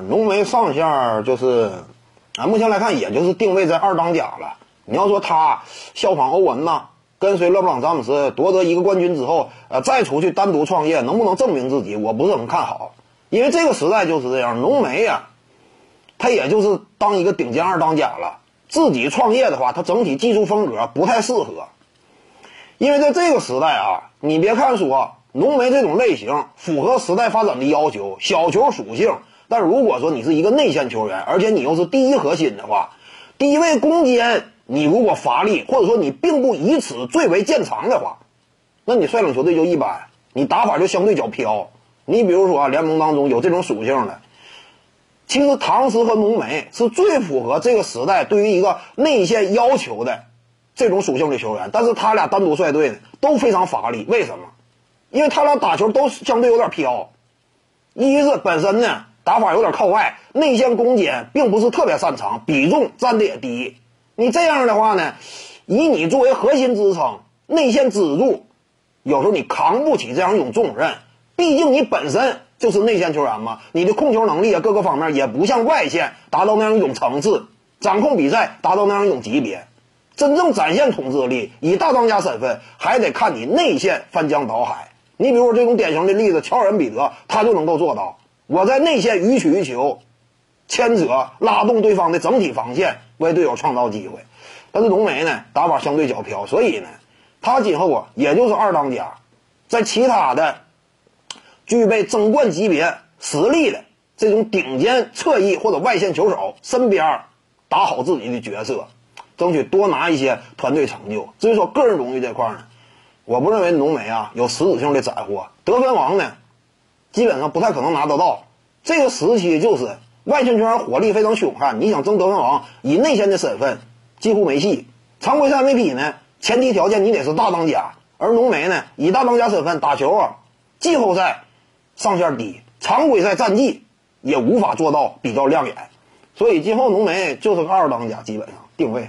浓眉上线就是，啊，目前来看也就是定位在二当家了。你要说他效仿欧文呐，跟随勒布朗詹姆斯夺得一个冠军之后，呃，再出去单独创业，能不能证明自己？我不是很看好，因为这个时代就是这样，浓眉呀，他也就是当一个顶尖二当家了。自己创业的话，他整体技术风格不太适合，因为在这个时代啊，你别看说浓眉这种类型符合时代发展的要求，小球属性。但如果说你是一个内线球员，而且你又是第一核心的话，低位攻坚，你如果乏力，或者说你并不以此最为见长的话，那你率领球队就一般，你打法就相对较飘。你比如说啊，联盟当中有这种属性的，其实唐斯和浓眉是最符合这个时代对于一个内线要求的这种属性的球员，但是他俩单独率队呢都非常乏力。为什么？因为他俩打球都相对有点飘，一是本身呢。打法有点靠外，内线攻坚并不是特别擅长，比重占的也低。你这样的话呢，以你作为核心支撑，内线支柱，有时候你扛不起这样一种重任。毕竟你本身就是内线球员嘛，你的控球能力啊，各个方面也不像外线达到那样一种层次，掌控比赛达到那样一种级别。真正展现统治力，以大当家身份，还得看你内线翻江倒海。你比如说这种典型的例子，乔尔恩彼得，他就能够做到。我在内线予取予求，牵扯拉动对方的整体防线，为队友创造机会。但是浓眉呢，打法相对较飘，所以呢，他今后啊，也就是二当家，在其他的具备争冠级别实力的这种顶尖侧翼或者外线球手身边打好自己的角色，争取多拿一些团队成就。至于说个人荣誉这块呢，我不认为浓眉啊有实质性的斩获。得分王呢？基本上不太可能拿得到。这个时期就是外线球员火力非常凶悍，你想争得分王，以内线的身份几乎没戏。常规赛 MVP 呢，前提条件你得是大当家，而浓眉呢，以大当家身份打球啊，季后赛上限低，常规赛战绩也无法做到比较亮眼，所以今后浓眉就是个二当家，基本上定位。